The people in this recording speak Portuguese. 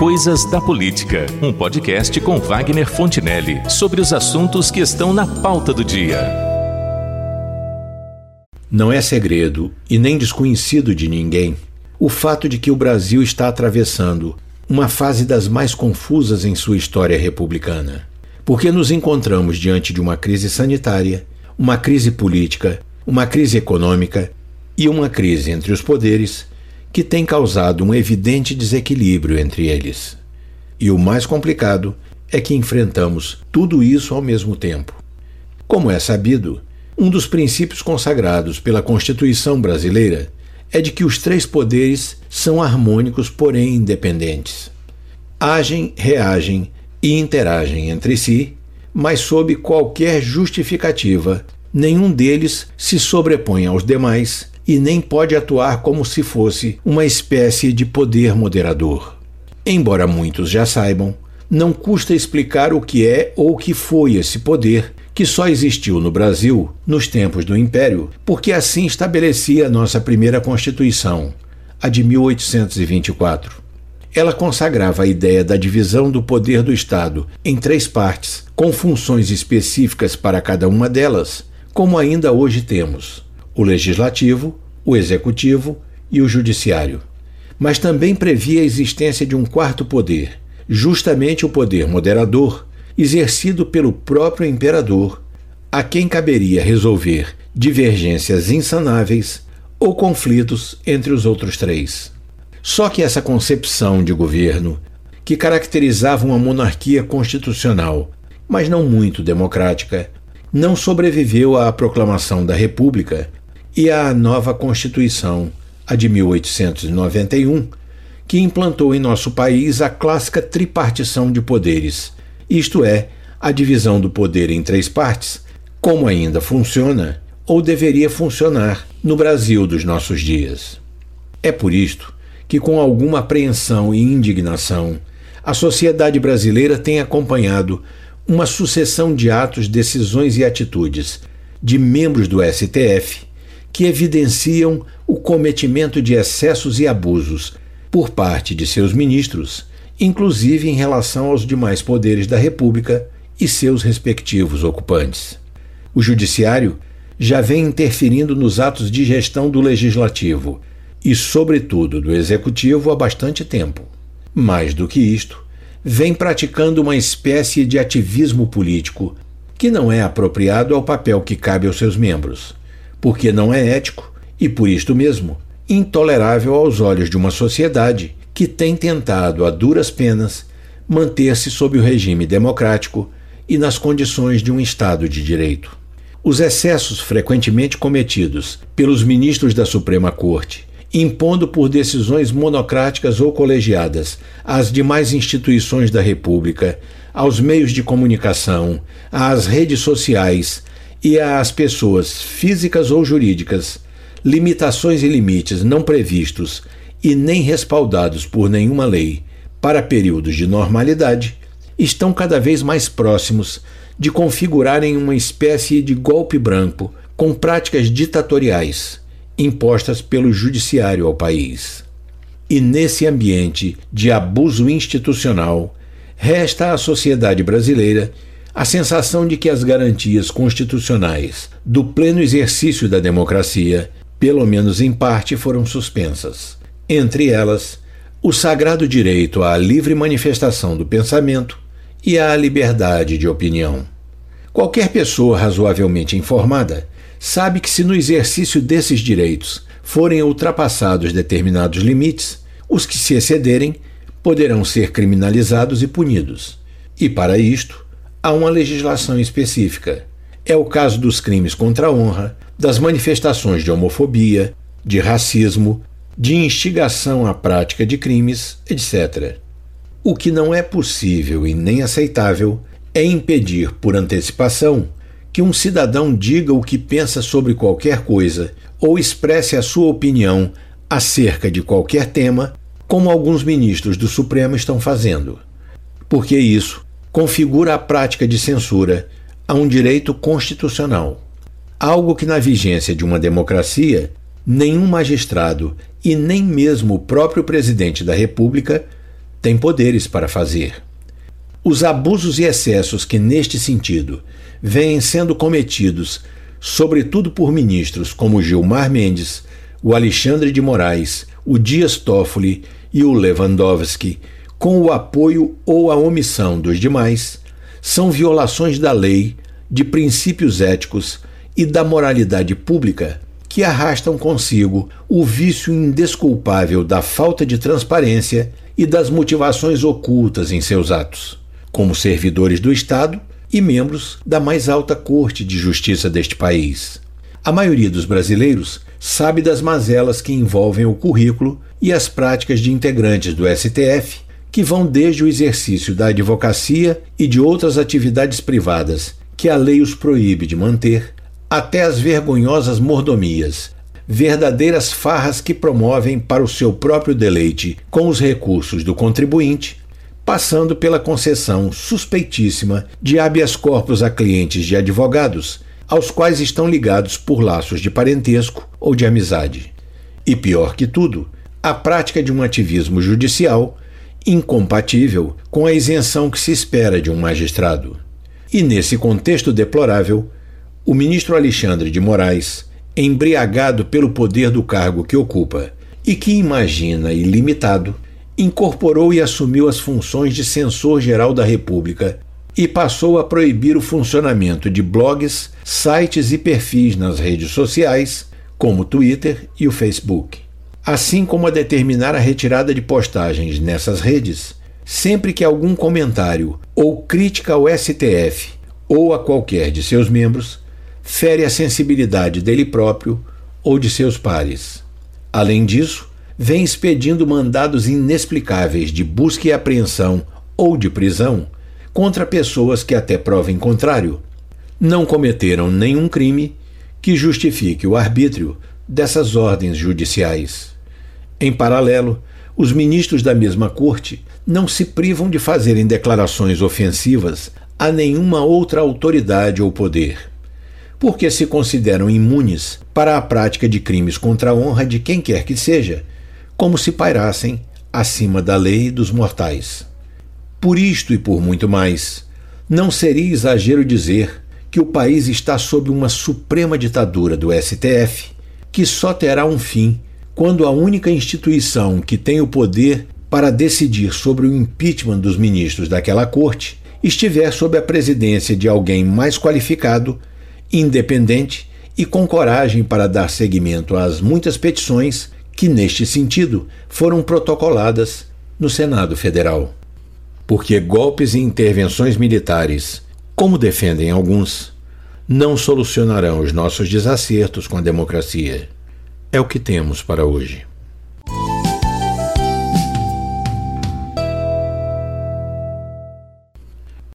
Coisas da Política, um podcast com Wagner Fontinelli sobre os assuntos que estão na pauta do dia. Não é segredo e nem desconhecido de ninguém o fato de que o Brasil está atravessando uma fase das mais confusas em sua história republicana. Porque nos encontramos diante de uma crise sanitária, uma crise política, uma crise econômica e uma crise entre os poderes que tem causado um evidente desequilíbrio entre eles. E o mais complicado é que enfrentamos tudo isso ao mesmo tempo. Como é sabido, um dos princípios consagrados pela Constituição brasileira é de que os três poderes são harmônicos, porém independentes. Agem, reagem e interagem entre si, mas sob qualquer justificativa, nenhum deles se sobrepõe aos demais e nem pode atuar como se fosse uma espécie de poder moderador. Embora muitos já saibam, não custa explicar o que é ou o que foi esse poder que só existiu no Brasil nos tempos do Império, porque assim estabelecia a nossa primeira Constituição, a de 1824. Ela consagrava a ideia da divisão do poder do Estado em três partes, com funções específicas para cada uma delas, como ainda hoje temos o legislativo, o executivo e o judiciário. Mas também previa a existência de um quarto poder, justamente o poder moderador, exercido pelo próprio imperador, a quem caberia resolver divergências insanáveis ou conflitos entre os outros três. Só que essa concepção de governo, que caracterizava uma monarquia constitucional, mas não muito democrática, não sobreviveu à proclamação da República e à nova Constituição, a de 1891, que implantou em nosso país a clássica tripartição de poderes, isto é, a divisão do poder em três partes, como ainda funciona ou deveria funcionar no Brasil dos nossos dias. É por isto que, com alguma apreensão e indignação, a sociedade brasileira tem acompanhado uma sucessão de atos, decisões e atitudes de membros do STF que evidenciam o cometimento de excessos e abusos por parte de seus ministros, inclusive em relação aos demais poderes da República e seus respectivos ocupantes. O Judiciário já vem interferindo nos atos de gestão do Legislativo e, sobretudo, do Executivo há bastante tempo. Mais do que isto, vem praticando uma espécie de ativismo político que não é apropriado ao papel que cabe aos seus membros porque não é ético e, por isto mesmo, intolerável aos olhos de uma sociedade que tem tentado, a duras penas, manter-se sob o regime democrático e nas condições de um Estado de Direito. Os excessos frequentemente cometidos pelos ministros da Suprema Corte, impondo por decisões monocráticas ou colegiadas às demais instituições da República, aos meios de comunicação, às redes sociais, e às pessoas físicas ou jurídicas limitações e limites não previstos e nem respaldados por nenhuma lei para períodos de normalidade estão cada vez mais próximos de configurarem uma espécie de golpe branco com práticas ditatoriais impostas pelo judiciário ao país. E nesse ambiente de abuso institucional, resta à sociedade brasileira a sensação de que as garantias constitucionais do pleno exercício da democracia, pelo menos em parte, foram suspensas. Entre elas, o sagrado direito à livre manifestação do pensamento e à liberdade de opinião. Qualquer pessoa razoavelmente informada sabe que, se no exercício desses direitos forem ultrapassados determinados limites, os que se excederem poderão ser criminalizados e punidos. E, para isto, há uma legislação específica. É o caso dos crimes contra a honra, das manifestações de homofobia, de racismo, de instigação à prática de crimes, etc. O que não é possível e nem aceitável é impedir por antecipação que um cidadão diga o que pensa sobre qualquer coisa ou expresse a sua opinião acerca de qualquer tema, como alguns ministros do Supremo estão fazendo. Porque isso configura a prática de censura a um direito constitucional, algo que, na vigência de uma democracia, nenhum magistrado e nem mesmo o próprio presidente da República tem poderes para fazer. Os abusos e excessos que, neste sentido, vêm sendo cometidos, sobretudo por ministros como Gilmar Mendes, o Alexandre de Moraes, o Dias Toffoli e o Lewandowski, com o apoio ou a omissão dos demais, são violações da lei, de princípios éticos e da moralidade pública que arrastam consigo o vício indesculpável da falta de transparência e das motivações ocultas em seus atos, como servidores do Estado e membros da mais alta corte de justiça deste país. A maioria dos brasileiros sabe das mazelas que envolvem o currículo e as práticas de integrantes do STF, que vão desde o exercício da advocacia e de outras atividades privadas que a lei os proíbe de manter, até as vergonhosas mordomias, verdadeiras farras que promovem para o seu próprio deleite com os recursos do contribuinte, passando pela concessão suspeitíssima de habeas corpus a clientes de advogados, aos quais estão ligados por laços de parentesco ou de amizade. E pior que tudo, a prática de um ativismo judicial incompatível com a isenção que se espera de um magistrado. E nesse contexto deplorável, o ministro Alexandre de Moraes, embriagado pelo poder do cargo que ocupa e que imagina ilimitado, incorporou e assumiu as funções de censor geral da República e passou a proibir o funcionamento de blogs, sites e perfis nas redes sociais, como o Twitter e o Facebook. Assim como a determinar a retirada de postagens nessas redes sempre que algum comentário ou crítica ao STF ou a qualquer de seus membros fere a sensibilidade dele próprio ou de seus pares. Além disso, vem expedindo mandados inexplicáveis de busca e apreensão ou de prisão contra pessoas que, até prova em contrário, não cometeram nenhum crime que justifique o arbítrio dessas ordens judiciais. Em paralelo, os ministros da mesma corte não se privam de fazerem declarações ofensivas a nenhuma outra autoridade ou poder porque se consideram imunes para a prática de crimes contra a honra de quem quer que seja, como se pairassem acima da lei dos mortais. Por isto e por muito mais, não seria exagero dizer que o país está sob uma suprema ditadura do STF, que só terá um fim quando a única instituição que tem o poder para decidir sobre o impeachment dos ministros daquela corte estiver sob a presidência de alguém mais qualificado independente e com coragem para dar seguimento às muitas petições que, neste sentido, foram protocoladas no Senado Federal. Porque golpes e intervenções militares, como defendem alguns, não solucionarão os nossos desacertos com a democracia. É o que temos para hoje.